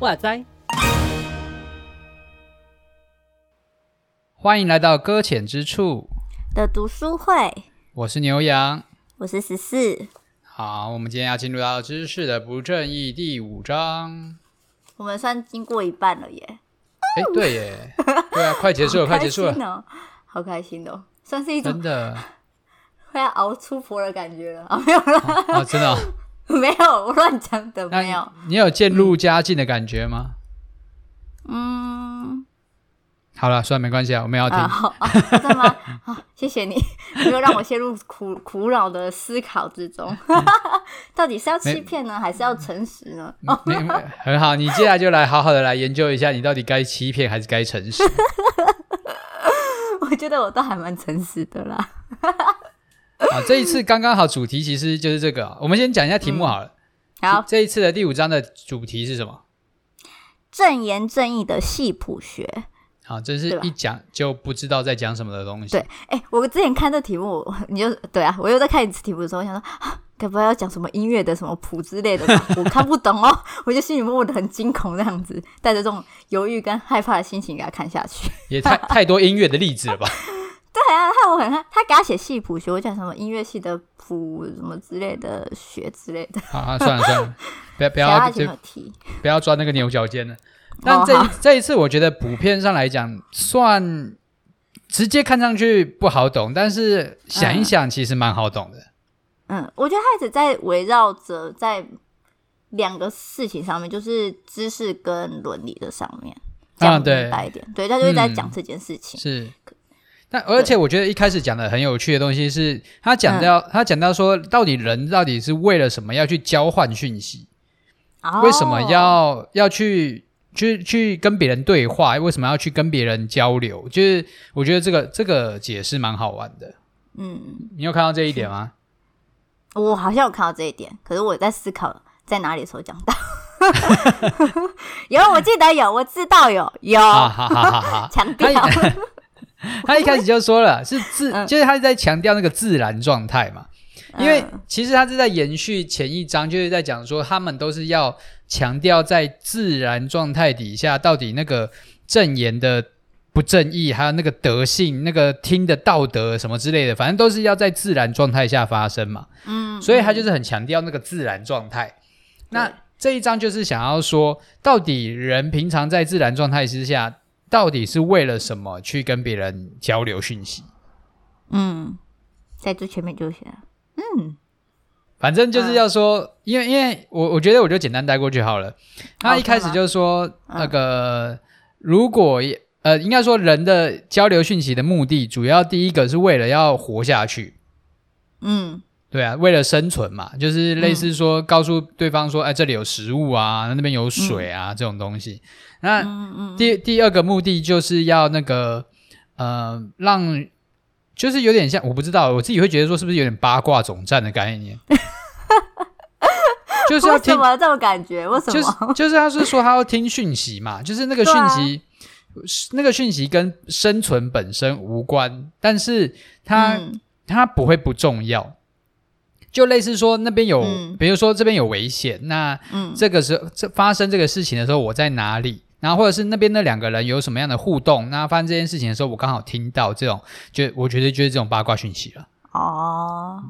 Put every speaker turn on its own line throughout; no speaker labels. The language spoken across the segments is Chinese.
哇塞！
欢迎来到搁浅之处
的读书会。
我是牛羊，
我是十四。
好，我们今天要进入到知识的不正义第五章。
我们算经过一半了耶！
哎，对耶，对啊，快结束了，快结束了，
哦，好开心哦，算是一种
真的
快要熬出婆的感觉了啊！没有了
啊，真的，哦。
没有，我乱讲的，没有。
你有渐入佳境的感觉吗？
嗯，
好了，算了，没关系啊，我们要听。
啊、好，啊、真的吗？好，谢谢你，没有让我陷入苦苦恼的思考之中。嗯、到底是要欺骗呢，还是要诚实呢？
你很好，你接下来就来好好的来研究一下，你到底该欺骗还是该诚实？
我觉得我都还蛮诚实的啦。
啊，这一次刚刚好，主题其实就是这个。我们先讲一下题目好了。
嗯、好，
这一次的第五章的主题是什么？
正言正义的系谱学。
好，这是一讲就不知道在讲什么的东西。
对，哎、欸，我之前看这题目，你就对啊，我又在看一次题目的时候，我想说，啊，该不会要讲什么音乐的什么谱之类的吧？我看不懂哦，我就心里默默的很惊恐，这样子，带着这种犹豫跟害怕的心情给他看下去。
也太太多音乐的例子了吧？
对啊，他我很看他给他写系谱学，我讲什么音乐系的谱什么之类的学之类的。
好啊，算了算了，不要不要就不要钻那个牛角尖了。但这一、哦、这一次，我觉得普遍上来讲，算直接看上去不好懂，但是想一想，其实蛮好懂的。
嗯，我觉得他一直在围绕着在两个事情上面，就是知识跟伦理的上面讲明白一点。啊、对，对，他就是在讲这件事情。
嗯、是。但而且我觉得一开始讲的很有趣的东西是，他讲到、嗯、他讲到说，到底人到底是为了什么要去交换讯息？哦、为什么要要去去去跟别人对话？为什么要去跟别人交流？就是我觉得这个这个解释蛮好玩的。嗯，你有看到这一点吗？
我好像有看到这一点，可是我在思考在哪里的时候讲到。有，我记得有，我知道有有，强调。
他一开始就说了，是自，就是他在强调那个自然状态嘛。因为其实他是在延续前一章，就是在讲说他们都是要强调在自然状态底下，到底那个正言的不正义，还有那个德性，那个听的道德什么之类的，反正都是要在自然状态下发生嘛。嗯，所以他就是很强调那个自然状态。那这一章就是想要说，到底人平常在自然状态之下。到底是为了什么去跟别人交流讯息？
嗯，在最前面就写。嗯，
反正就是要说，嗯、因为因为我我觉得我就简单带过去好了。他一开始就说那个，如果呃，应该说人的交流讯息的目的，主要第一个是为了要活下去。嗯。对啊，为了生存嘛，就是类似说告诉对方说，嗯、哎，这里有食物啊，那边有水啊，嗯、这种东西。那、第第二个目的就是要那个呃，让就是有点像，我不知道，我自己会觉得说是不是有点八卦总站的概念？就是要听
为什么这种感觉？为什么？
就是就是他是说他要听讯息嘛，就是那个讯息，啊、那个讯息跟生存本身无关，但是它它、嗯、不会不重要。就类似说那边有，嗯、比如说这边有危险，那这个时候这发生这个事情的时候，我在哪里？然后或者是那边那两个人有什么样的互动？那发生这件事情的时候，我刚好听到这种，就我觉得就是这种八卦讯息了。哦，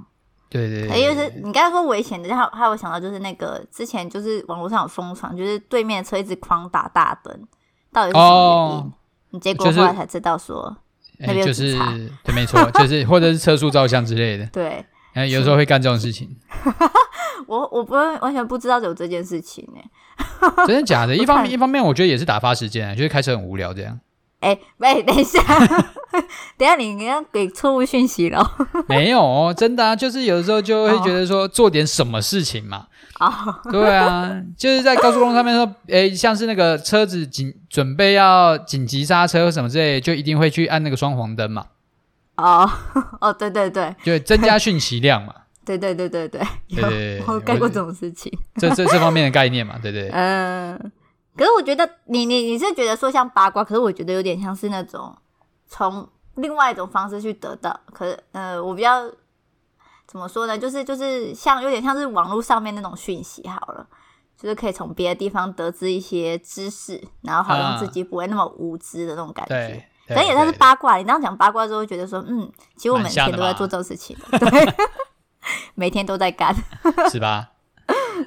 对对对，
因为是你刚才说危险的，然后还有想到就是那个之前就是网络上有疯传，就是对面的车一直狂打大灯，到底是什么原因？哦、你结果后来才知道说，那边
就是 对，没错，就是或者是车速照相之类的，
对。
哎，有时候会干这种事情。
我我不会完全不知道有这件事情呢。
真的假的？一方面一方面，我觉得也是打发时间，就是开车很无聊这样。
哎，喂，等一下，等一下，你你要给错误讯息了。
没有哦，真的啊，就是有的时候就会觉得说做点什么事情嘛。啊，对啊，就是在高速公路上面说，哎，像是那个车子紧准备要紧急刹车什么之类，就一定会去按那个双黄灯嘛。
哦 哦，对对对，
就增加讯息量嘛。
对对对对对，有我干过这种事情，
这这这方面的概念嘛，对不对？
嗯，可是我觉得你你你是觉得说像八卦，可是我觉得有点像是那种从另外一种方式去得到，可是呃，我比较怎么说呢？就是就是像有点像是网络上面那种讯息好了，就是可以从别的地方得知一些知识，然后好像自己不会那么无知的那种感觉。可能也算是八卦，你这样讲八卦之后，会觉得说，嗯，其实我每天都在做这种事情，对，每天都在干，
是吧？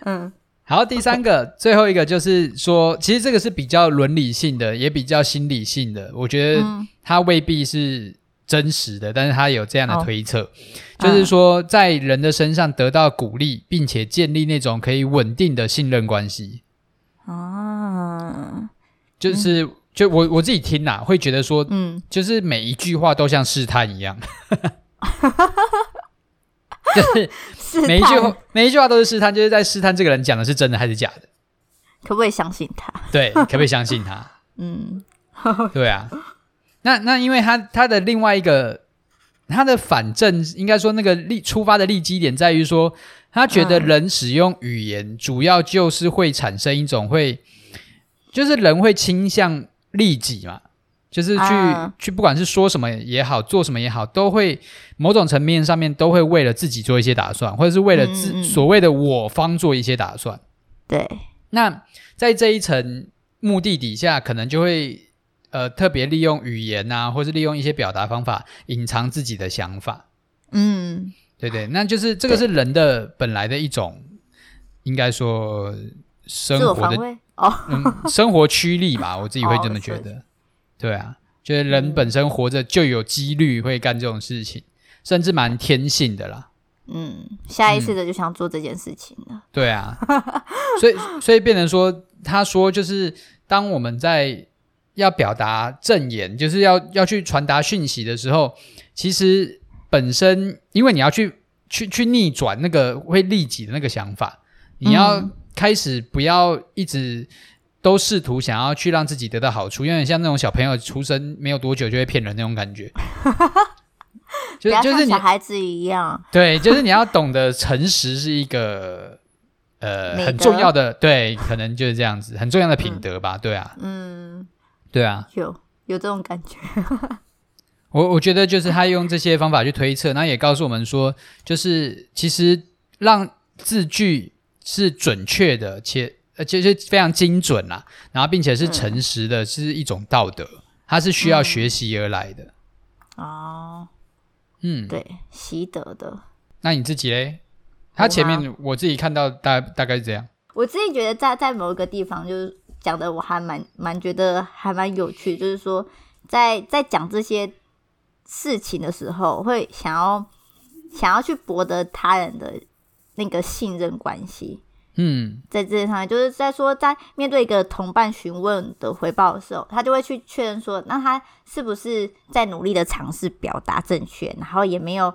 嗯，好，第三个，最后一个就是说，其实这个是比较伦理性的，也比较心理性的，我觉得它未必是真实的，但是它有这样的推测，就是说，在人的身上得到鼓励，并且建立那种可以稳定的信任关系，啊，就是。就我我自己听呐、啊，会觉得说，嗯，就是每一句话都像试探一样，就是每一句话每一句话都是试探，就是在试探这个人讲的是真的还是假的，
可不可以相信他？
对，可不可以相信他？嗯，对啊。那那因为他他的另外一个他的反证，应该说那个立出发的立基点在于说，他觉得人使用语言主要就是会产生一种会，就是人会倾向。利己嘛，就是去、啊、去，不管是说什么也好，做什么也好，都会某种层面上面都会为了自己做一些打算，或者是为了自、嗯、所谓的我方做一些打算。
对，
那在这一层目的底下，可能就会呃特别利用语言啊，或是利用一些表达方法隐藏自己的想法。嗯，对对，那就是这个是人的本来的一种，应该说生活的。哦、嗯，生活趋利吧，我自己会这么觉得。哦、对啊，觉得人本身活着就有几率会干这种事情，嗯、甚至蛮天性的啦。
嗯，下意识的就想做这件事情了。
嗯、对啊，所以所以变成说，他说就是当我们在要表达正言，就是要要去传达讯息的时候，其实本身因为你要去去去逆转那个会利己的那个想法，你要。嗯开始不要一直都试图想要去让自己得到好处，因为像那种小朋友出生没有多久就会骗人那种感觉，就是就是
小孩子一样。
对，就是你要懂得诚实是一个呃很重要的，对，可能就是这样子很重要的品德吧，嗯、对啊，嗯，对啊，
有有这种感觉。
我我觉得就是他用这些方法去推测，那也告诉我们说，就是其实让字句。是准确的，且而且是非常精准啦，然后并且是诚实的，嗯、是一种道德，它是需要学习而来的。哦，嗯，
对，习得的。
那你自己嘞？他前面我自己看到大大概是这样。
我自己觉得在在某一个地方就是讲的，我还蛮蛮觉得还蛮有趣，就是说在在讲这些事情的时候，会想要想要去博得他人的。那个信任关系，嗯，在这上面，就是在说，在面对一个同伴询问的回报的时候，他就会去确认说，那他是不是在努力的尝试表达正确，然后也没有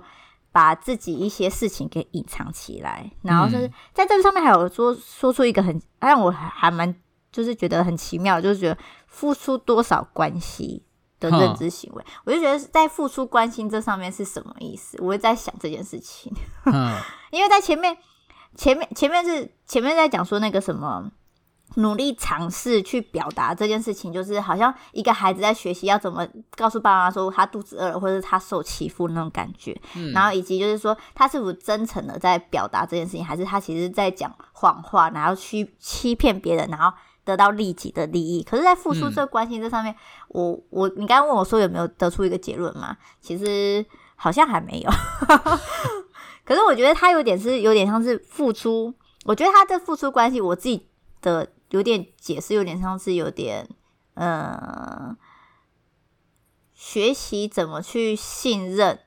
把自己一些事情给隐藏起来，然后就是在这上面还有说说出一个很让我还蛮就是觉得很奇妙，就是觉得付出多少关系的认知行为，我就觉得在付出关心这上面是什么意思？我会在想这件事情，因为在前面前面前面是前面在讲说那个什么努力尝试去表达这件事情，就是好像一个孩子在学习要怎么告诉爸妈说他肚子饿了，或者是他受欺负那种感觉，然后以及就是说他是否真诚的在表达这件事情，还是他其实在讲谎话，然后去欺骗别人，然后。得到利己的利益，可是，在付出这关心这上面，嗯、我我你刚刚问我说有没有得出一个结论嘛？其实好像还没有。可是我觉得他有点是有点像是付出，我觉得他的付出关系，我自己的有点解释，有点像是有点呃，学习怎么去信任，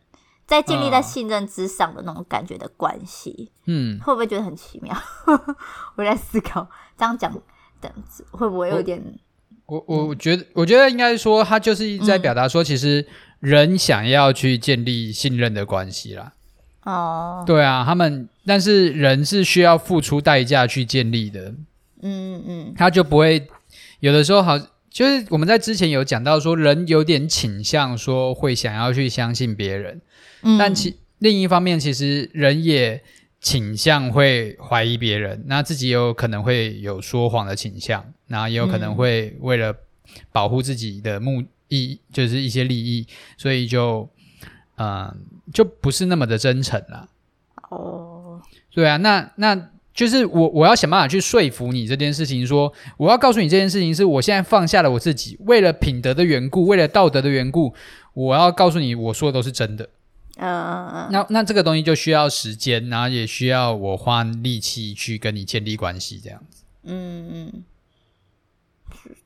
在建立在信任之上的那种感觉的关系。嗯，会不会觉得很奇妙？我在思考这样讲。这样子会不会有点？
我我我觉得，我觉得应该说，他就是在表达说，其实人想要去建立信任的关系啦。哦，对啊，他们，但是人是需要付出代价去建立的。嗯嗯，他就不会有的时候好，就是我们在之前有讲到说，人有点倾向说会想要去相信别人，嗯，但其。另一方面，其实人也倾向会怀疑别人，那自己也有可能会有说谎的倾向，那也有可能会为了保护自己的目的，就是一些利益，所以就嗯、呃，就不是那么的真诚了。哦，对啊，那那。就是我，我要想办法去说服你这件事情说，说我要告诉你这件事情是我现在放下了我自己，为了品德的缘故，为了道德的缘故，我要告诉你，我说的都是真的。嗯嗯嗯。那那这个东西就需要时间，然后也需要我花力气去跟你建立关系，这样子。嗯嗯。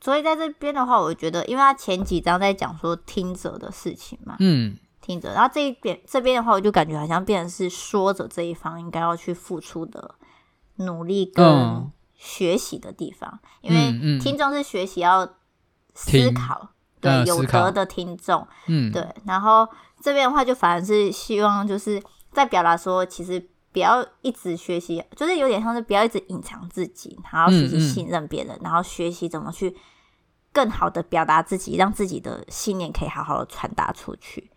所以在这边的话，我觉得，因为他前几章在讲说听者的事情嘛，嗯，听者，然后这一边这边的话，我就感觉好像变成是说者这一方应该要去付出的。努力跟学习的地方，嗯、因为听众是学习要思考，对、呃、有德的听众，嗯，对。然后这边的话，就反而是希望就是在表达说，其实不要一直学习，就是有点像是不要一直隐藏自己，然后学习信任别人，嗯嗯、然后学习怎么去更好的表达自己，让自己的信念可以好好的传达出去，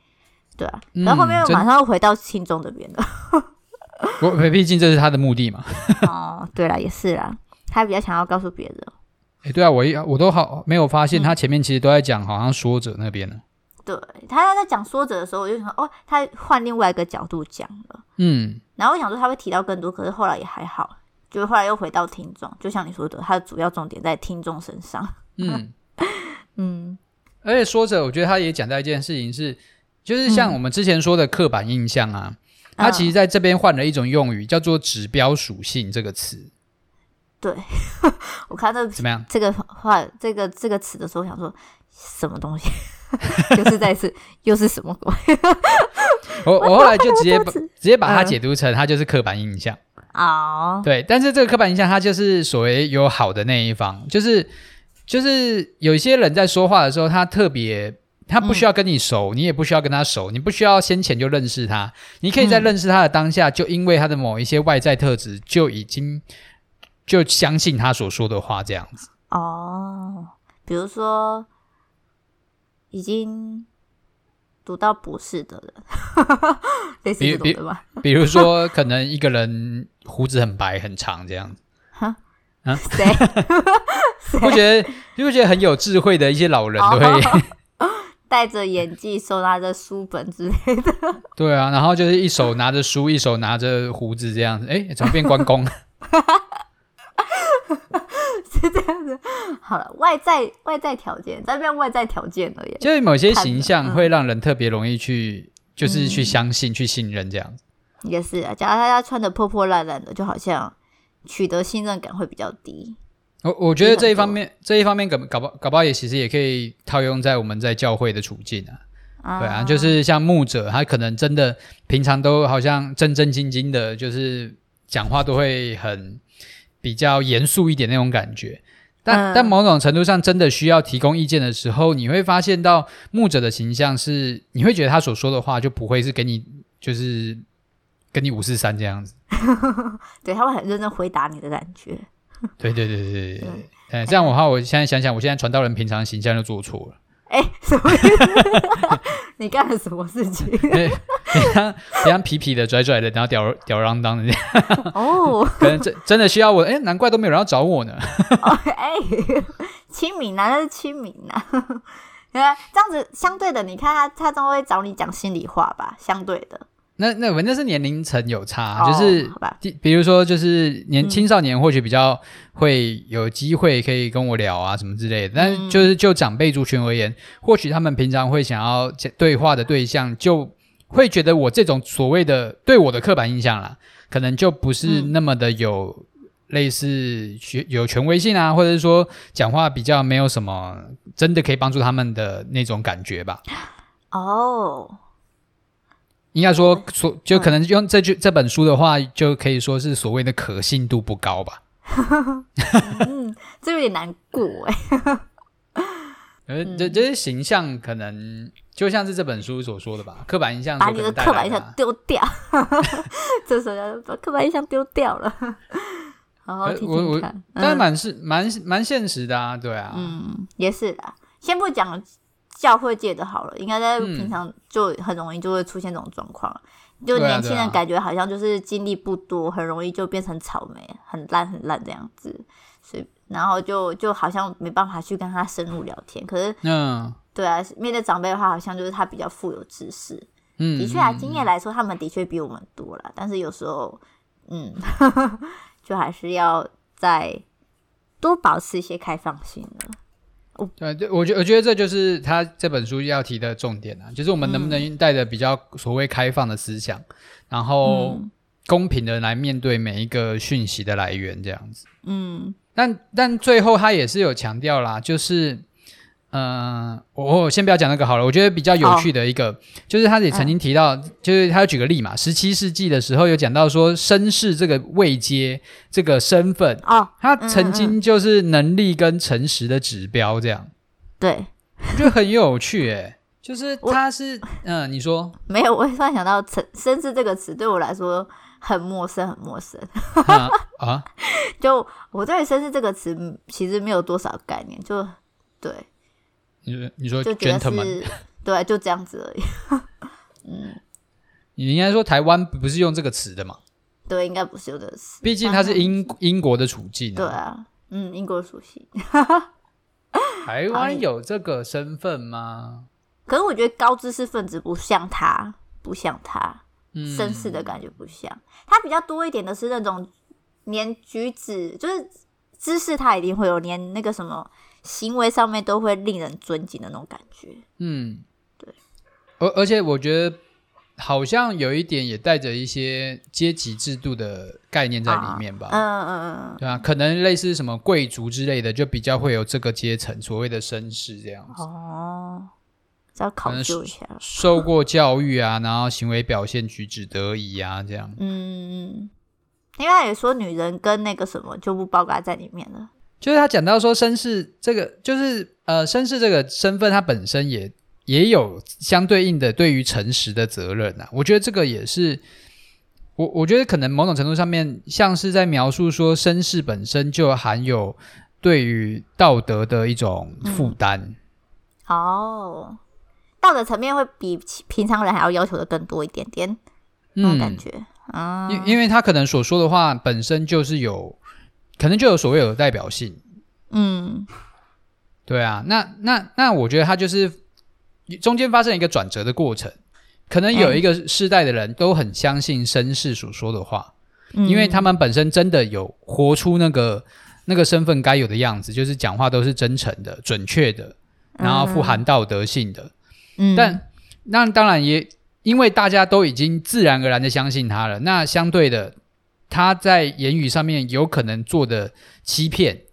对啊。然后后面又马上又回到听众这边了。
我毕竟这是他的目的嘛。
哦，对了，也是啦，他比较想要告诉别人。
哎、欸，对啊，我一我都好没有发现，他前面其实都在讲好像说者那边呢。
对，他在讲说者的时候，我就想哦，他换另外一个角度讲了。嗯，然后我想说他会提到更多，可是后来也还好，就是后来又回到听众，就像你说的，他的主要重点在听众身上。嗯
嗯，而且说者，我觉得他也讲到一件事情是，就是像我们之前说的刻板印象啊。嗯他其实在这边换了一种用语，叫做“指标属性”这个词。
对，我看到怎么样？这个话，这个这个词的时候，想说什么东西？就是再次 又是什么鬼？
我我后来就直接把直接把它解读成，它就是刻板印象。哦，对，但是这个刻板印象，它就是所谓有好的那一方，就是就是有一些人在说话的时候，他特别。他不需要跟你熟，嗯、你也不需要跟他熟，你不需要先前就认识他，你可以在认识他的当下，嗯、就因为他的某一些外在特质，就已经就相信他所说的话这样子。
哦，比如说已经读到博士的人，类似这种的吧？
比如说，可能一个人胡子很白很长这样子。哈啊？谁？不觉得？不觉得很有智慧的一些老人都会？哦
戴着眼镜，手拿着书本之类的。
对啊，然后就是一手拿着书，一手拿着胡子这样子。哎，怎么变关公？
是这样子。好了，外在外在条件，这边外在条件而已。
就是某些形象会让人特别容易去，嗯、就是去相信、嗯、去信任这样子。
也是啊，假如大家穿的破破烂烂的，就好像取得信任感会比较低。
我我觉得这一方面，这一方面搞搞不搞不好也其实也可以套用在我们在教会的处境啊，啊对啊，就是像牧者，他可能真的平常都好像正正经经的，就是讲话都会很比较严肃一点那种感觉，但、嗯、但某种程度上真的需要提供意见的时候，你会发现到牧者的形象是，你会觉得他所说的话就不会是给你就是跟你五四三这样子，
对，他会很认真回答你的感觉。
对对对对对对，哎，这样的话，我现在想想，我现在传道人平常形象就做错了。
哎，什么意思？你干了什么事情？
对，非常非常痞痞的、拽拽的，然后吊吊儿郎当的这样。哦，可能真真的需要我，哎，难怪都没有人要找我呢。
哎，亲民啊，那是亲民啊。对啊，这样子相对的，你看他，他都会找你讲心里话吧？相对的。
那那反正是年龄层有差，哦、就是比如说就是年青少年或许比较会有机会可以跟我聊啊什么之类的，嗯、但就是就长辈族群而言，或许他们平常会想要对话的对象，就会觉得我这种所谓的对我的刻板印象啦，可能就不是那么的有类似有权威性啊，或者是说讲话比较没有什么真的可以帮助他们的那种感觉吧。哦。应该说，说就可能用这句这本书的话，就可以说是所谓的可信度不高吧。
嗯，这有点难过哎。
呃，这这些形象可能就像是这本书所说的吧，刻板印象，
把你的刻板印象丢掉。这时候要把刻板印象丢掉了。好好听听看，
但蛮是蛮蛮现实的啊，对啊，
嗯，也是的。先不讲。教会界的好了，应该在平常就很容易就会出现这种状况。嗯、就年轻人感觉好像就是经历不多，很容易就变成草莓，很烂很烂这样子，所以然后就就好像没办法去跟他深入聊天。可是，嗯，对啊，面对长辈的话，好像就是他比较富有知识。嗯，的确啊，经验来说，他们的确比我们多了。但是有时候，嗯，就还是要再多保持一些开放性的。
对对，我觉我觉得这就是他这本书要提的重点啊，就是我们能不能带着比较所谓开放的思想，嗯、然后公平的来面对每一个讯息的来源，这样子。嗯，但但最后他也是有强调啦，就是。嗯，我我先不要讲那个好了。我觉得比较有趣的一个，就是他也曾经提到，嗯、就是他举个例嘛，十七世纪的时候有讲到说，绅士这个位阶、这个身份，哦，他曾经就是能力跟诚实的指标，这样。对，我觉得很有趣，诶，就是他是，嗯，你说
没有？我突然想到“绅绅士”这个词对我来说很陌生，很陌生。
啊，啊
就我对“绅士”这个词其实没有多少概念，就对。
你说你说 gentleman
对，就这样子而已。嗯，
你应该说台湾不是用这个词的嘛？
对，应该不是用这个词。
毕竟它是英英国的处境。
对啊，嗯，英国的属性。
台湾有这个身份吗？
可是我觉得高知识分子不像他，不像他，绅士的感觉不像。他比较多一点的是那种连举止，就是知识，他一定会有连那个什么。行为上面都会令人尊敬的那种感觉，
嗯，对，而而且我觉得好像有一点也带着一些阶级制度的概念在里面吧，嗯嗯嗯，对啊，可能类似什么贵族之类的，就比较会有这个阶层，所谓的绅士这样子，
哦，要考究一下，
受过教育啊，然后行为表现举止得宜啊，这样，
嗯，因为他也说女人跟那个什么就不包括在里面了。
就是他讲到说，绅士这个就是呃，绅士这个身份，他本身也也有相对应的对于诚实的责任呐、啊。我觉得这个也是，我我觉得可能某种程度上面，像是在描述说，绅士本身就含有对于道德的一种负担。嗯、
哦，道德层面会比平常人还要要求的更多一点点，那种感觉。嗯，
因因为他可能所说的话本身就是有。可能就有所谓有代表性，嗯，对啊，那那那我觉得他就是中间发生一个转折的过程，可能有一个世代的人都很相信绅士所说的话，嗯，因为他们本身真的有活出那个那个身份该有的样子，就是讲话都是真诚的、准确的，然后富含道德性的，嗯，但那当然也因为大家都已经自然而然的相信他了，那相对的。他在言语上面有可能做的欺骗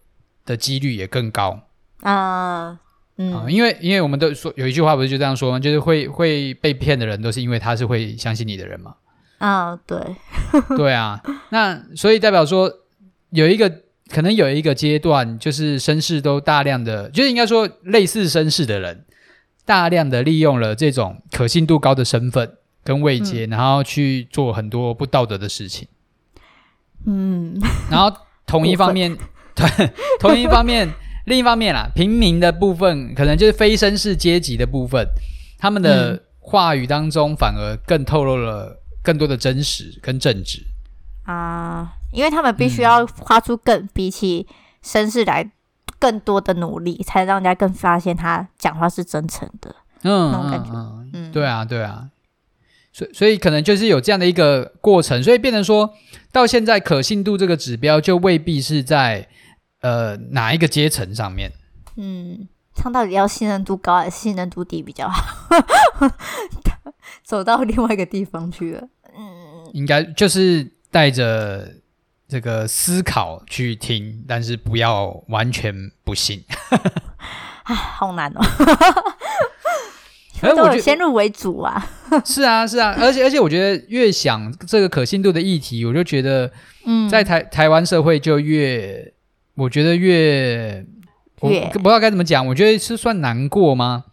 的几率也更高啊，嗯、呃，因为因为我们都说有一句话不是就这样说吗？就是会会被骗的人都是因为他是会相信你的人嘛。
啊，对，
对啊，那所以代表说有一个可能有一个阶段，就是绅士都大量的，就是应该说类似绅士的人，大量的利用了这种可信度高的身份跟位阶，嗯、然后去做很多不道德的事情。
嗯，
然后同一方面，对，同一方面，另一方面啦，平民的部分可能就是非绅士阶级的部分，他们的话语当中反而更透露了更多的真实跟正直
啊、呃，因为他们必须要花出更、嗯、比起绅士来更多的努力，才让人家更发现他讲话是真诚的，嗯，那种感觉，
嗯，嗯。对啊，对啊。所以，所以可能就是有这样的一个过程，所以变成说到现在，可信度这个指标就未必是在呃哪一个阶层上面。
嗯，他到底要信任度高还是信任度低比较好？走到另外一个地方去了。嗯，
应该就是带着这个思考去听，但是不要完全不信。
哎，好难哦。都有先入为主啊，
是啊是啊，而且而且我觉得越想这个可信度的议题，我就觉得，嗯，在台台湾社会就越，我觉得越，我不知道该怎么讲，我觉得是算难过吗？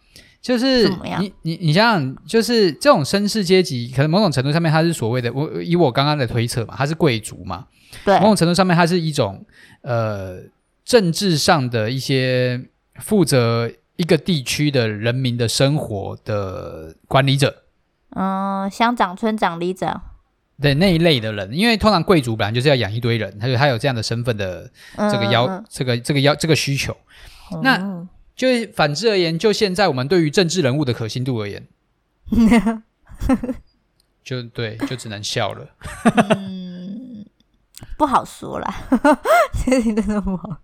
就是你你你想想，就是这种绅士阶级，可能某种程度上面他是所谓的，我以我刚刚的推测嘛，他是贵族嘛，对，某种程度上面他是一种呃政治上的一些负责。一个地区的人民的生活的管理者，
嗯，乡长、村长、里长，
对那一类的人，因为通常贵族本来就是要养一堆人，他就他有这样的身份的这个要、嗯、这个这个要这个需求。嗯、那就反之而言，就现在我们对于政治人物的可信度而言，就对，就只能笑了。
嗯，不好说啦，确 定真的不好。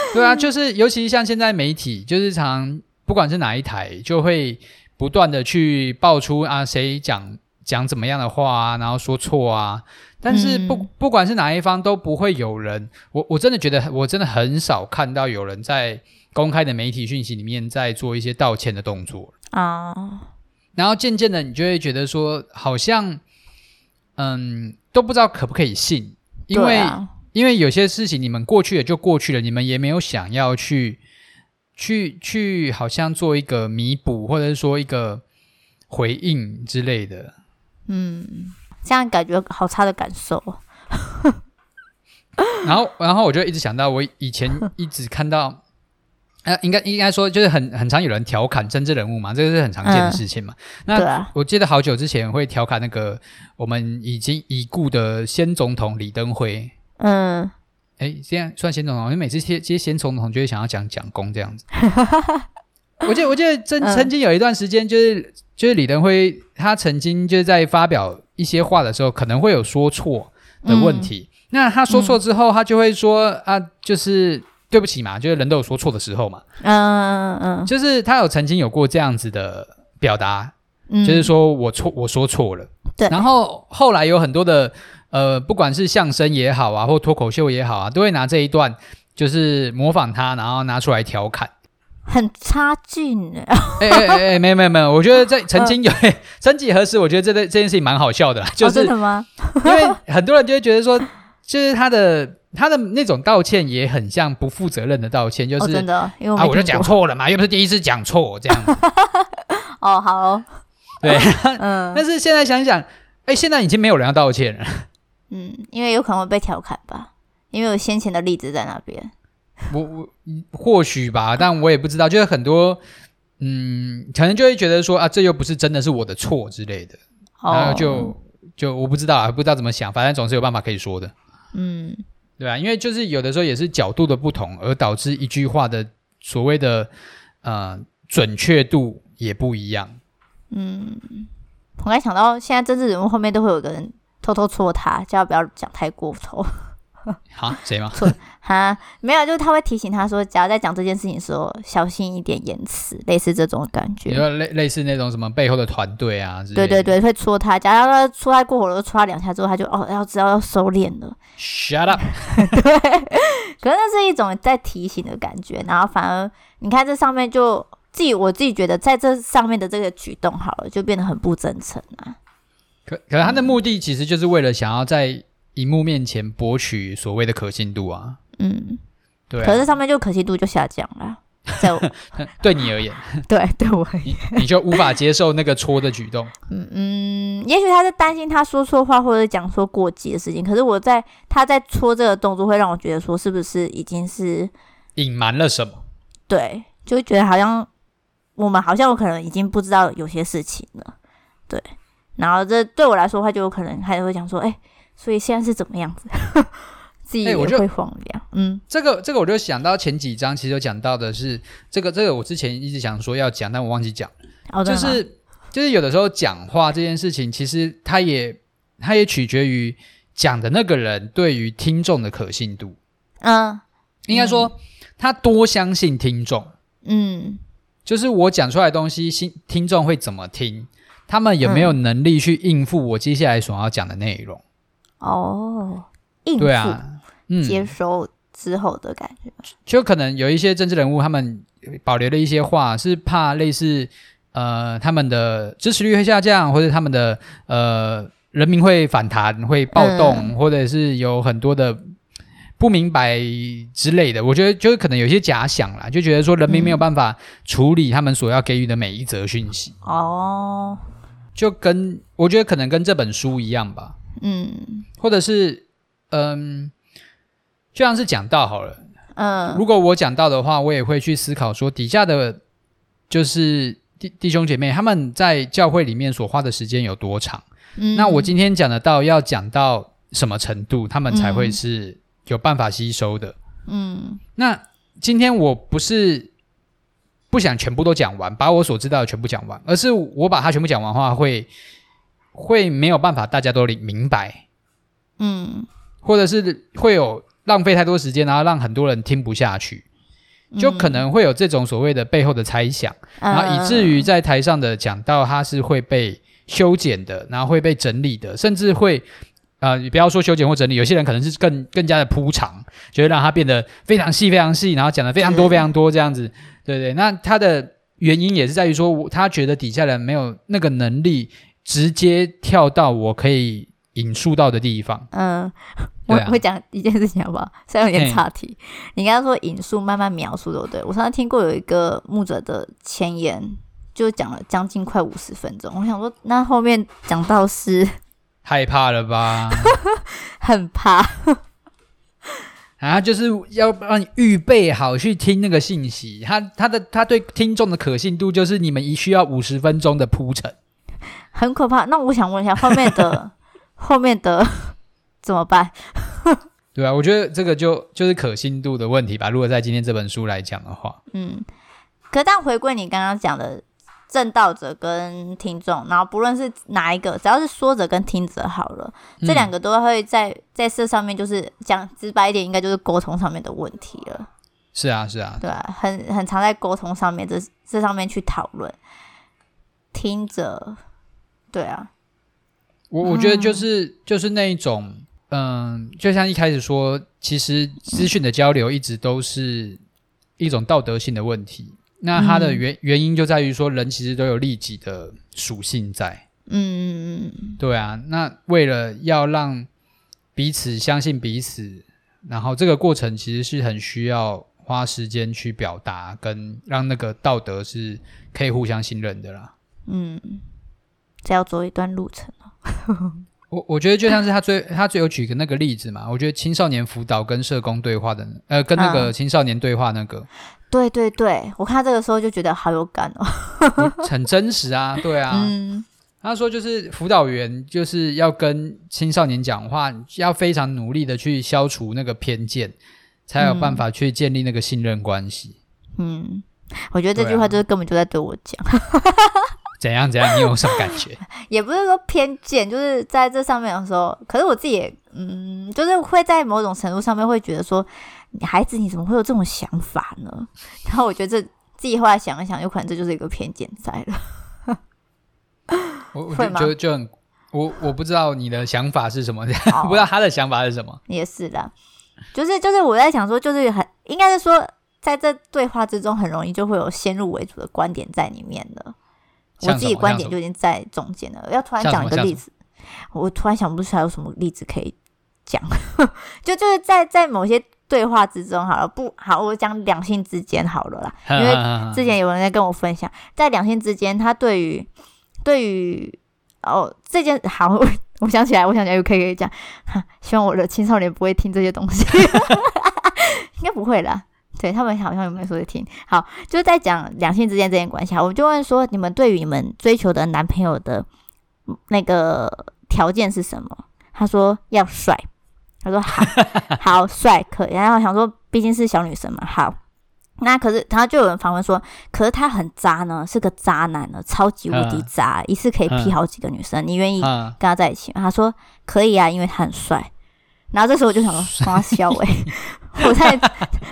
对啊，就是尤其像现在媒体，就是常不管是哪一台，就会不断的去爆出啊谁讲讲怎么样的话啊，然后说错啊。但是不不管是哪一方，都不会有人，我我真的觉得我真的很少看到有人在公开的媒体讯息里面在做一些道歉的动作啊。然后渐渐的，你就会觉得说，好像嗯都不知道可不可以信，因为。因为有些事情你们过去了就过去了，你们也没有想要去去去，好像做一个弥补，或者是说一个回应之类的。
嗯，这样感觉好差的感受。
然后，然后我就一直想到，我以前一直看到，呃，应该应该说，就是很很常有人调侃政治人物嘛，这个是很常见的事情嘛。嗯、那我记得好久之前会调侃那个我们已经已故的先总统李登辉。嗯，哎，这样算先总统，因为每次接接先总统就会想要讲蒋公这样子。我记得我记得曾曾经有一段时间，就是、嗯、就是李登辉他曾经就是在发表一些话的时候，可能会有说错的问题。嗯、那他说错之后，他就会说、嗯、啊，就是对不起嘛，就是人都有说错的时候嘛。嗯嗯嗯，就是他有曾经有过这样子的表达，嗯、就是说我错，我说错了。对，然后后来有很多的。呃，不管是相声也好啊，或脱口秀也好啊，都会拿这一段就是模仿他，然后拿出来调侃，
很差劲哎！
哎哎哎，没有没有没有，我觉得在曾经有，曾几何时，我觉得这这件事情蛮好笑的，就是、哦、真的吗？因为很多人就会觉得说，就是他的他的那种道歉也很像不负责任的道歉，就是、哦、真的，因为我啊，我就讲错了嘛，又不是第一次讲错这样。
哦，好哦，
对，嗯，但是现在想想，哎，现在已经没有人要道歉了。
嗯，因为有可能会被调侃吧，因为有先前的例子在那边。
我我或许吧，但我也不知道，就是很多嗯，可能就会觉得说啊，这又不是真的是我的错之类的，哦、然后就就我不知道啊，不知道怎么想，反正总是有办法可以说的。嗯，对吧？因为就是有的时候也是角度的不同，而导致一句话的所谓的呃准确度也不一样。嗯，
我还想到现在政治人物后面都会有个人。偷偷戳他，叫他不要讲太过头。
好，谁吗？
哈，没有，就是他会提醒他说，假如在讲这件事情的时候，小心一点言辞，类似这种感觉。
你说类类似那种什么背后的团队啊？
对对对，会戳他，假如他戳他过火了，戳他两下之后，他就哦，要知道要收敛了。
Shut up。
对，可是那是一种在提醒的感觉，然后反而你看这上面就自己，我自己觉得在这上面的这个举动，好了，就变得很不真诚啊。
可可能他的目的其实就是为了想要在荧幕面前博取所谓的可信度啊。嗯，对啊。
可是上面就可信度就下降了，在我
对你而言，
对对我而言
你，你就无法接受那个戳的举动。
嗯嗯，也许他是担心他说错话或者讲说过激的事情。可是我在他在戳这个动作，会让我觉得说是不是已经是
隐瞒了什么？
对，就会觉得好像我们好像我可能已经不知道有些事情了。对。然后这对我来说的话，就有可能还会讲说，哎，所以现在是怎么样子？自己也会慌掉。嗯，
这个这个我就想到前几章其实有讲到的是这个这个我之前一直想说要讲，但我忘记讲。哦，就是就是有的时候讲话这件事情，其实它也它也取决于讲的那个人对于听众的可信度。嗯，应该说他多相信听众。嗯，就是我讲出来的东西，新听众会怎么听？他们有没有能力去应付我接下来所要讲的内容？
哦，应付，对啊，嗯，接收之后的感觉，
就可能有一些政治人物，他们保留了一些话，是怕类似呃，他们的支持率会下降，或者他们的呃人民会反弹、会暴动，嗯、或者是有很多的不明白之类的。我觉得就是可能有些假想啦，就觉得说人民没有办法处理他们所要给予的每一则讯息。哦。就跟我觉得可能跟这本书一样吧，嗯，或者是嗯，就像是讲道好了，嗯，如果我讲道的话，我也会去思考说底下的就是弟弟兄姐妹他们在教会里面所花的时间有多长？
嗯，
那我今天讲得到要讲到什么程度，他们才会是有办法吸收的？
嗯，
那今天我不是不想全部都讲完，把我所知道的全部讲完，而是我把它全部讲完的话，会会没有办法大家都明白，
嗯，
或者是会有浪费太多时间，然后让很多人听不下去。就可能会有这种所谓的背后的猜想，嗯、然后以至于在台上的讲到，它是会被修剪的，然后会被整理的，甚至会，呃，你不要说修剪或整理，有些人可能是更更加的铺长，就会让它变得非常细、非常细，然后讲的非常多、非常多这样子，对对。那他的原因也是在于说，他觉得底下人没有那个能力直接跳到我可以。引述到的地方，
嗯，我会讲一件事情好不好？虽然有点岔题。你刚刚说引述慢慢描述，对不对？我上次听过有一个牧者的前言，就讲了将近快五十分钟。我想说，那后面讲到是
害怕了吧？
很怕
啊！就是要让你预备好去听那个信息。他他的他对听众的可信度，就是你们一需要五十分钟的铺陈，
很可怕。那我想问一下后面的。后面的 怎么办？
对啊，我觉得这个就就是可信度的问题吧。如果在今天这本书来讲的话，
嗯，可但回归你刚刚讲的证道者跟听众，然后不论是哪一个，只要是说者跟听者好了，嗯、这两个都会在在这上面，就是讲直白一点，应该就是沟通上面的问题了。
是啊，是啊，
对啊，很很常在沟通上面这这上面去讨论听者，对啊。
我我觉得就是、嗯、就是那一种，嗯，就像一开始说，其实资讯的交流一直都是一种道德性的问题。那它的原原因就在于说，人其实都有利己的属性在。嗯嗯嗯，对啊。那为了要让彼此相信彼此，然后这个过程其实是很需要花时间去表达，跟让那个道德是可以互相信任的啦。
嗯，这要走一段路程。
我我觉得就像是他最他最有举个那个例子嘛，我觉得青少年辅导跟社工对话的，呃，跟那个青少年对话那个，嗯、
对对对，我看这个时候就觉得好有感哦，
很真实啊，对啊，嗯，他说就是辅导员就是要跟青少年讲话，要非常努力的去消除那个偏见，才有办法去建立那个信任关系。嗯，
我觉得这句话就是根本就在对我讲。
怎样怎样？你有什么感觉？
也不是说偏见，就是在这上面的时候，可是我自己也，嗯，就是会在某种程度上面会觉得说，孩子你怎么会有这种想法呢？然后我觉得这自己后来想一想，有可能这就是一个偏见在了。
我会吗？就就很我我不知道你的想法是什么，我、不知道他的想法是什么。
也是的，就是就是我在想说，就是很应该是说，在这对话之中，很容易就会有先入为主的观点在里面的。我自己观点就已经在中间了。要突然讲一个例子，我突然想不出来有什么例子可以讲。就就是在在某些对话之中，好了，不好，我讲两性之间好了啦。因为之前有人在跟我分享，在两性之间，他对于对于哦这件好，我 我想起来，我想起来又可以可以讲。希望我的青少年不会听这些东西，应该不会啦。对，他们好像有没有说在听？好，就是在讲两性之间这件关系。我就问说，你们对于你们追求的男朋友的那个条件是什么？他说要帅。他说好，好帅可以。然后想说，毕竟是小女生嘛，好。那可是，他就有人访问说，可是他很渣呢，是个渣男呢，超级无敌渣，嗯、一次可以劈好几个女生。嗯、你愿意跟他在一起吗？他说可以啊，因为他很帅。然后这时候我就想说，光笑哎。我在，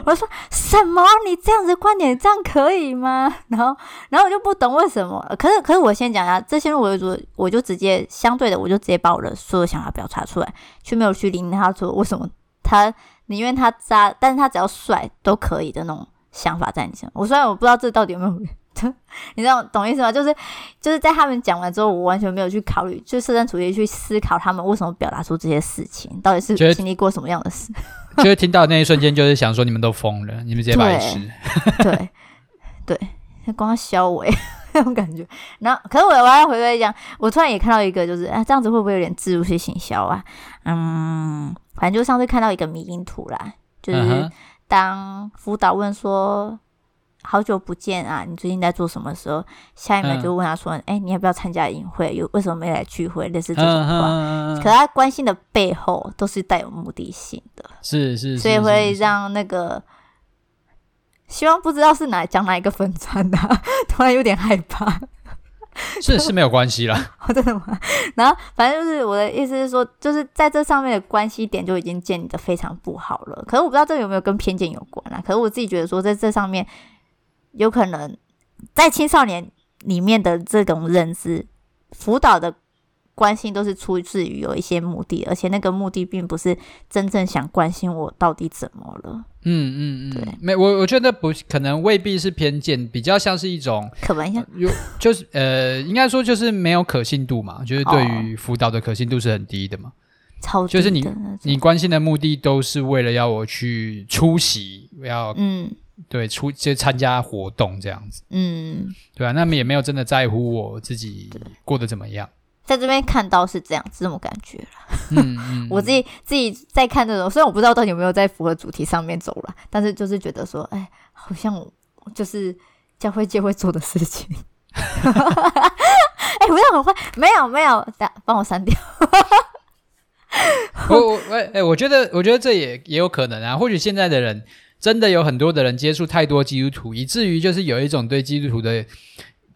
我说什么？你这样子观点，这样可以吗？然后，然后我就不懂为什么。可是，可是我先讲一下，这些我就我就直接相对的，我就直接把我的所有想法表达出来，却没有去理他说为什么他宁愿他渣，但是他只要帅都可以的那种想法在你身上。我虽然我不知道这到底有没有，你知道懂意思吗？就是就是在他们讲完之后，我完全没有去考虑，就设身处地去思考他们为什么表达出这些事情，到底是经历过什么样的事。
就是听到那一瞬间，就是想说你们都疯了，你们这些白痴。
对 对，对，光削我那种感觉。然后，可是我我要回归讲，我突然也看到一个，就是啊，这样子会不会有点自入性行销啊？嗯，反正就上次看到一个迷因图啦，就是当辅导问说，好久不见啊，你最近在做什么？时候下一秒就问他说：“哎、嗯，你要不要参加营会？有为什么没来聚会？”类似这种话。嗯嗯嗯、可他关心的背后都是带有目的性的，
是是，是，
所以会让那个希望不知道是哪讲哪一个粉专的，突然有点害怕。
是是没有关系啦，
真的吗？然后反正就是我的意思是说，就是在这上面的关系点就已经建立的非常不好了。可是我不知道这有没有跟偏见有关啦。可是我自己觉得说，在这上面有可能在青少年里面的这种认知辅导的。关心都是出自于有一些目的，而且那个目的并不是真正想关心我到底怎么了。
嗯嗯嗯，对，没我我觉得不可能未必是偏见，比较像是一种
刻板印象，
有就是呃，应该说就是没有可信度嘛，就是对于辅导的可信度是很低的嘛。
超，
就是你你关心的目的都是为了要我去出席，要嗯对出就参加活动这样子，嗯对啊，那么也没有真的在乎我自己过得怎么样。
在这边看到是这样子，这种感觉了。嗯 嗯、我自己自己在看这种，虽然我不知道到底有没有在符合主题上面走了，但是就是觉得说，哎，好像就是教会界会做的事情。哎，不要很坏，没有没有，帮我删掉。
我我哎哎，我觉得我觉得这也也有可能啊。或许现在的人真的有很多的人接触太多基督徒，以至于就是有一种对基督徒的。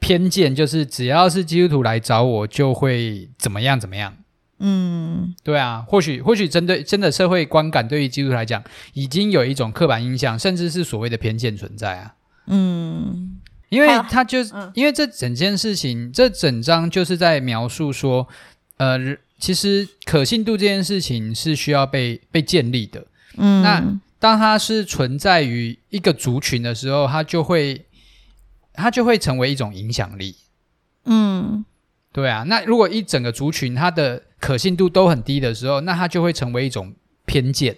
偏见就是只要是基督徒来找我，就会怎么样怎么样。嗯，对啊，或许或许针对真的社会观感，对于基督徒来讲，已经有一种刻板印象，甚至是所谓的偏见存在啊。嗯，因为他就、嗯、因为这整件事情，这整章就是在描述说，呃，其实可信度这件事情是需要被被建立的。嗯，那当它是存在于一个族群的时候，它就会。它就会成为一种影响力，嗯，对啊。那如果一整个族群它的可信度都很低的时候，那它就会成为一种偏见。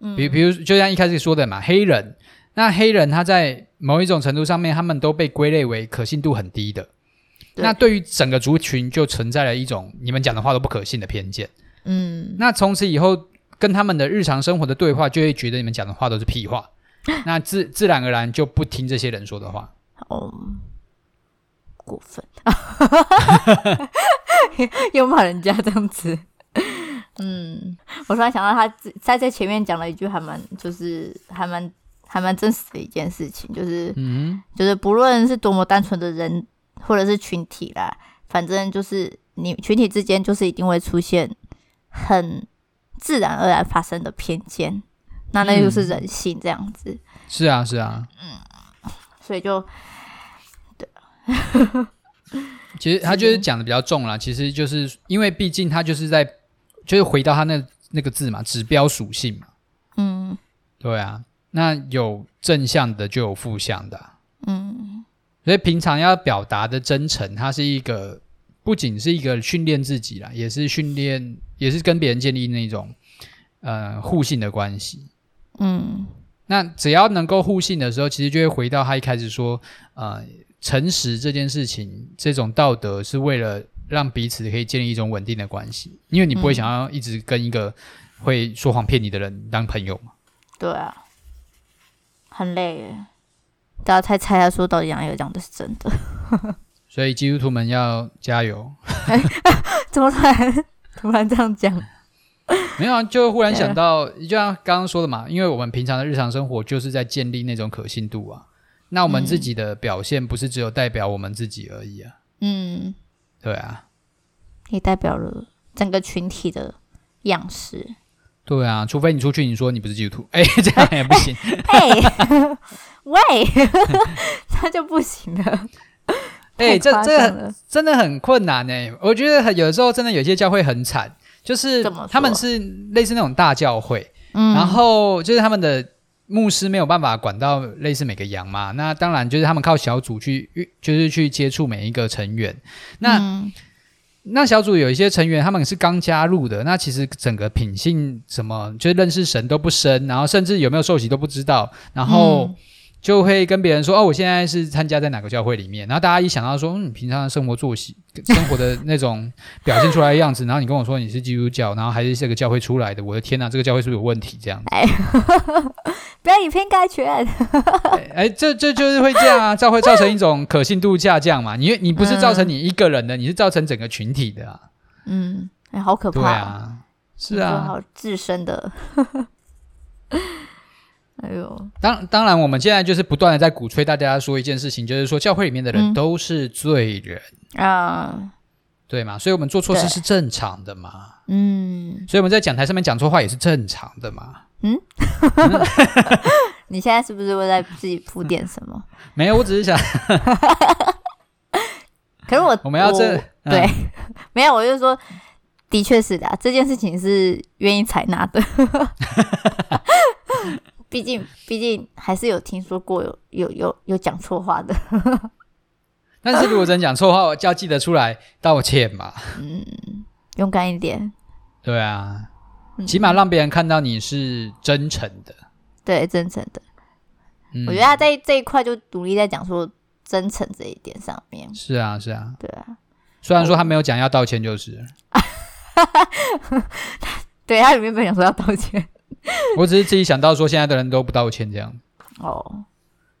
嗯，比比如就像一开始说的嘛，黑人，那黑人他在某一种程度上面，他们都被归类为可信度很低的。对。那对于整个族群就存在了一种你们讲的话都不可信的偏见。嗯，那从此以后跟他们的日常生活的对话，就会觉得你们讲的话都是屁话。那自自然而然就不听这些人说的话。哦，过分，又骂人家这样子。嗯，我突然想到，他在在前面讲了一句还蛮，就是还蛮还蛮真实的一件事情，就是，嗯，就是不论是多么单纯的人或者是群体啦，反正就是你群体之间就是一定会出现很自然而然发生的偏见，那那就是人性这样子。是啊，是啊，嗯，所以就对。其实他就是讲的比较重啦，其实就是因为毕竟他就是在，就是回到他那那个字嘛，指标属性嘛。嗯，对啊，那有正向的就有负向的啊。嗯，所以平常要表达的真诚，它是一个不仅是一个训练自己啦，也是训练，也是跟别人建立那种呃互信的关系。嗯，那只要能够互信的时候，其实就会回到他一开始说，呃。诚实这件事情，这种道德是为了让彼此可以建立一种稳定的关系，因为你不会想要一直跟一个会说谎骗你的人当朋友嘛。对啊，很累耶。大家猜猜他说到底哪一个讲的是真的？所以基督徒们要加油。怎么突然突然这样讲？没有啊，就忽然想到，就像刚刚说的嘛，因为我们平常的日常生活就是在建立那种可信度啊。那我们自己的表现不是只有代表我们自己而已啊。嗯，对啊，也代表了整个群体的样式。对啊，除非你出去你说你不是基督徒，哎，这样也不行。哎，喂，那就不行了。哎，这这真的很困难呢。我觉得有的时候真的有些教会很惨，就是他们是类似那种大教会，嗯，然后就是他们的。牧师没有办法管到类似每个羊嘛，那当然就是他们靠小组去，就是去接触每一个成员。那、嗯、那小组有一些成员，他们是刚加入的，那其实整个品性什么，就是认识神都不深，然后甚至有没有受洗都不知道，然后就会跟别人说哦，我现在是参加在哪个教会里面。然后大家一想到说，嗯，你平常的生活作息、生活的那种表现出来的样子，然后你跟我说你是基督教，然后还是这个教会出来的，我的天哪，这个教会是不是有问题？这样子，
哎，不要以偏概全。
哎，这这就是会这样啊，造会造成一种可信度下降嘛。你你不是造成你一个人的，嗯、你是造成整个群体的啊。
嗯，哎，好可怕、啊。
对啊，是啊，
好自身的。哎呦，
当当然，我们现在就是不断的在鼓吹大家说一件事情，就是说教会里面的人都是罪人。啊，嗯、对嘛？所以我们做错事是正常的嘛，嗯，所以我们在讲台上面讲错话也是正常的嘛，嗯，
你现在是不是会在自己铺垫什么？
没有，我只是想，
可是我
我们要这
对，嗯、没有，我就说，的确是的，这件事情是愿意采纳的。毕竟，毕竟还是有听说过有有有有讲错话的。
但是如果真讲错话，我就要记得出来道歉嘛。
嗯，勇敢一点。
对啊，起码让别人看到你是真诚的。
对，真诚的。嗯，我觉得他在这一块就努力在讲说真诚这一点上面。
是啊，是啊。
对啊。
虽然说他没有讲要道歉，就是。
对，他里面没有讲说要道歉。
我只是自己想到说，现在的人都不道歉这样。
哦，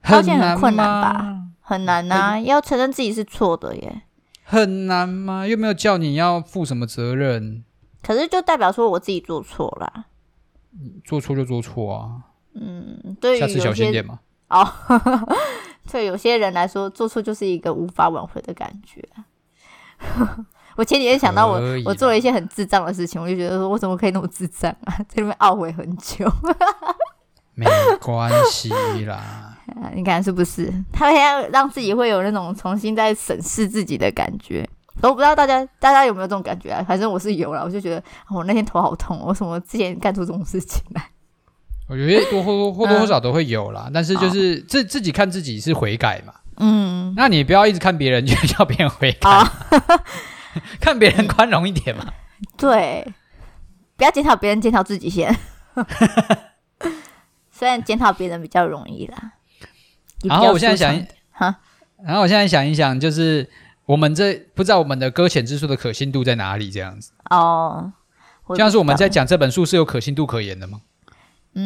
道歉很困难吧？很难呐、啊，要承认自己是错的耶。
很难吗？又没有叫你要负什么责任。
可是就代表说我自己做错了。
做错就做错啊。
嗯，对。
下次小心点嘛。
哦，对有些人来说，做错就是一个无法挽回的感觉。我前几天想到我我做了一些很智障的事情，我就觉得说我怎么可以那么智障啊，在里面懊悔很久。
没关系啦，
你看是不是？他现在让自己会有那种重新再审视自己的感觉。我不知道大家大家有没有这种感觉啊？反正我是有了，我就觉得我那天头好痛，我怎么之前干出这种事情来？
我觉得多或多或多或少都会有啦，嗯、但是就是自自己看自己是悔改嘛。嗯，那你不要一直看别人就 叫别人悔改。哦 看别人宽容一点嘛，
对，不要检讨别人，检讨自己先。虽然检讨别人比较容易啦。
然后我现在想一，哈，然后我现在想一想，就是我们这不知道我们的搁浅之书的可信度在哪里？这样子哦，像是我们在讲这本书是有可信度可言的吗？
嗯，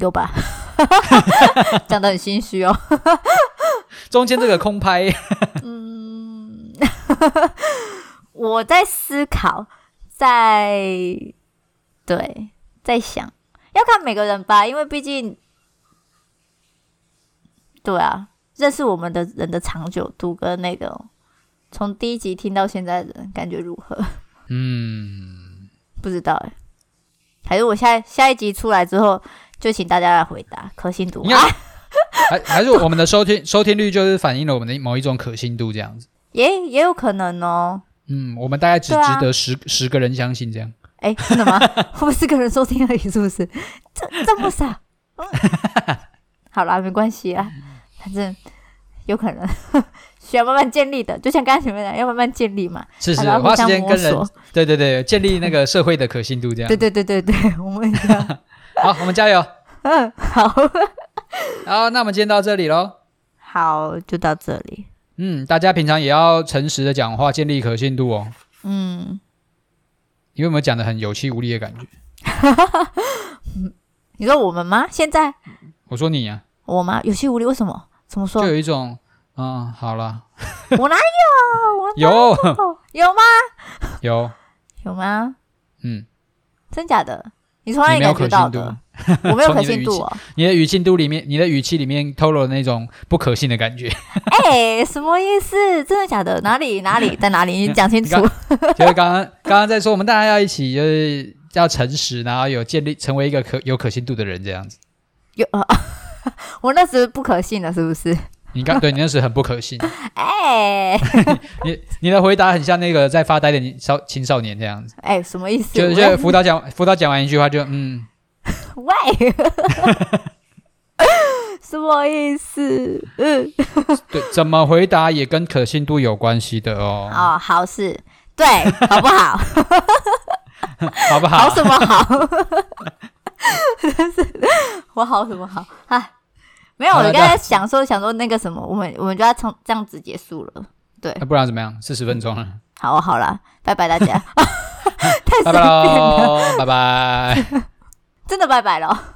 有吧？讲的很心虚哦。
中间这个空拍，
嗯，我在思考，在对，在想，要看每个人吧，因为毕竟，对啊，认识我们的人的长久度跟那个从第一集听到现在的人感觉如何？嗯，不知道哎，还是我下下一集出来之后，就请大家来回答可信度啊。
还还是我们的收听收听率就是反映了我们的某一种可信度这样子，
也也有可能哦。
嗯，我们大概只值得十、啊、十个人相信这样。
哎，真的吗？我们四个人收听而已，是不是？这这么少？嗯、好啦，没关系啊，反正有可能需要慢慢建立的，就像刚才前面讲，要慢慢建立嘛。
是是，花时间跟人，对对对，建立那个社会的可信度这样。
对对对对对，我们
好，我们加油。
嗯，好。
好，那我们今天到这里喽。
好，就到这里。
嗯，大家平常也要诚实的讲话，建立可信度哦。嗯，你有没有讲的很有气无力的感觉？
你说我们吗？现在？
我说你呀、啊。
我吗？有气无力？为什么？怎么说？
就有一种，嗯，好了。
我哪有？我哪有？有，有吗？
有。
有吗？
嗯。
真假的？你从哪里感觉到的？我没有可信度哦。
你的语气度里面，你的语气里面透露了那种不可信的感觉。
哎、欸，什么意思？真的假的？哪里哪里 在哪里？你讲清楚。
就是刚刚刚刚在说，我们大家要一起，就是要诚实，然后有建立成为一个可有可信度的人，这样子。
有啊，我那时不可信了，是不是？
你刚 对你那时很不可信。
哎、欸，
你你的回答很像那个在发呆的少青少年这样子。
哎、欸，什么意思？
就就辅导讲辅导讲完一句话就嗯。
喂，什么意思？嗯，
对，怎么回答也跟可信度有关系的哦。
哦，好事，对，好不好？
好不好？
好什么好？我好什么好啊？没有，我刚才想说想说那个什么，我们我们就要从这样子结束了。对，
那不然怎么样？四十分钟了。
好，好了，拜拜大家。
太随便了，拜拜，
真的拜拜了。